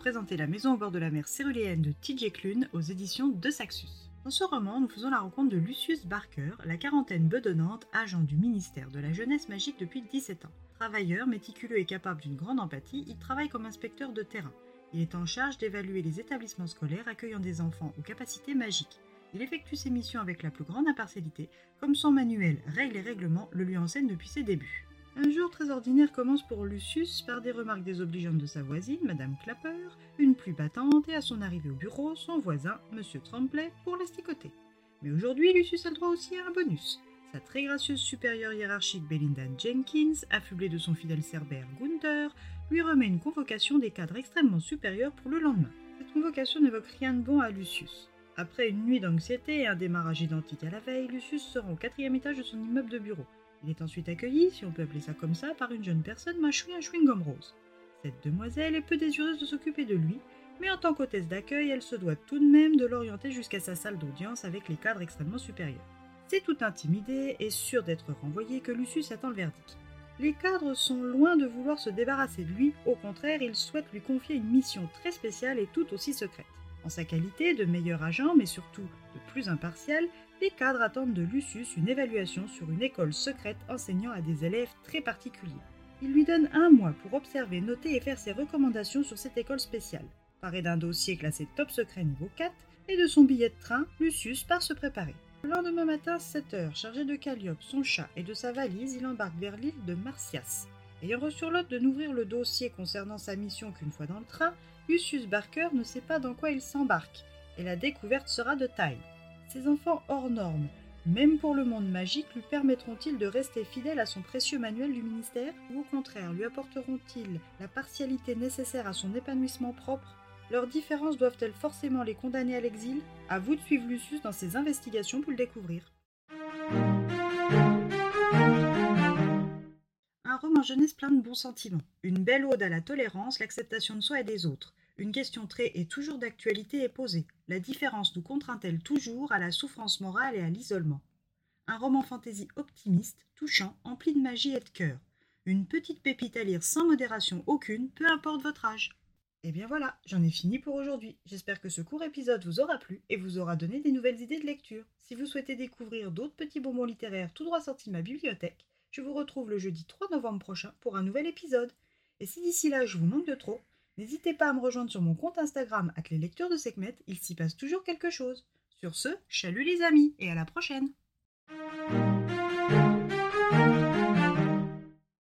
Présenter La maison au bord de la mer céruléenne de T.J. Klune aux éditions de Saxus. Dans ce roman, nous faisons la rencontre de Lucius Barker, la quarantaine bedonnante, agent du ministère de la Jeunesse Magique depuis 17 ans. Travailleur, méticuleux et capable d'une grande empathie, il travaille comme inspecteur de terrain. Il est en charge d'évaluer les établissements scolaires accueillant des enfants aux capacités magiques. Il effectue ses missions avec la plus grande impartialité, comme son manuel Règles et règlements le lui enseigne depuis ses débuts. Un jour très ordinaire commence pour Lucius par des remarques désobligeantes de sa voisine, Madame Clapper, une pluie battante et à son arrivée au bureau, son voisin, Monsieur Tremblay, pour l'asticoter. Mais aujourd'hui, Lucius a le droit aussi à un bonus. Sa très gracieuse supérieure hiérarchique Belinda Jenkins, affublée de son fidèle cerbère Gunther, lui remet une convocation des cadres extrêmement supérieurs pour le lendemain. Cette convocation n'évoque rien de bon à Lucius. Après une nuit d'anxiété et un démarrage identique à la veille, Lucius se rend au quatrième étage de son immeuble de bureau. Il est ensuite accueilli, si on peut appeler ça comme ça, par une jeune personne mâchouille un chewing-gum rose. Cette demoiselle est peu désireuse de s'occuper de lui, mais en tant qu'hôtesse d'accueil, elle se doit tout de même de l'orienter jusqu'à sa salle d'audience avec les cadres extrêmement supérieurs. C'est tout intimidé et sûr d'être renvoyé que Lucius attend le verdict. Les cadres sont loin de vouloir se débarrasser de lui, au contraire, ils souhaitent lui confier une mission très spéciale et tout aussi secrète. En sa qualité de meilleur agent, mais surtout de plus impartial, les cadres attendent de Lucius une évaluation sur une école secrète enseignant à des élèves très particuliers. Il lui donne un mois pour observer, noter et faire ses recommandations sur cette école spéciale. Paré d'un dossier classé top secret niveau 4 et de son billet de train, Lucius part se préparer. Le lendemain matin, 7 heures, chargé de Calliope, son chat et de sa valise, il embarque vers l'île de Marcias. Ayant reçu l'ordre de n'ouvrir le dossier concernant sa mission qu'une fois dans le train, Lucius Barker ne sait pas dans quoi il s'embarque, et la découverte sera de taille. Ces enfants hors normes, même pour le monde magique, lui permettront-ils de rester fidèle à son précieux manuel du ministère ou au contraire lui apporteront-ils la partialité nécessaire à son épanouissement propre? Leurs différences doivent-elles forcément les condamner à l'exil? À vous de suivre Lucius dans ses investigations pour le découvrir. Roman jeunesse plein de bons sentiments, une belle ode à la tolérance, l'acceptation de soi et des autres, une question très et toujours d'actualité est posée. La différence nous contraint-elle toujours à la souffrance morale et à l'isolement? Un roman fantaisie optimiste, touchant, empli de magie et de cœur. Une petite pépite à lire sans modération aucune, peu importe votre âge. Et eh bien voilà, j'en ai fini pour aujourd'hui. J'espère que ce court épisode vous aura plu et vous aura donné des nouvelles idées de lecture. Si vous souhaitez découvrir d'autres petits bonbons littéraires tout droit sortis de ma bibliothèque, je vous retrouve le jeudi 3 novembre prochain pour un nouvel épisode. Et si d'ici là je vous manque de trop, N'hésitez pas à me rejoindre sur mon compte Instagram avec les lectures de Sekhmet, il s'y passe toujours quelque chose. Sur ce, chalut les amis et à la prochaine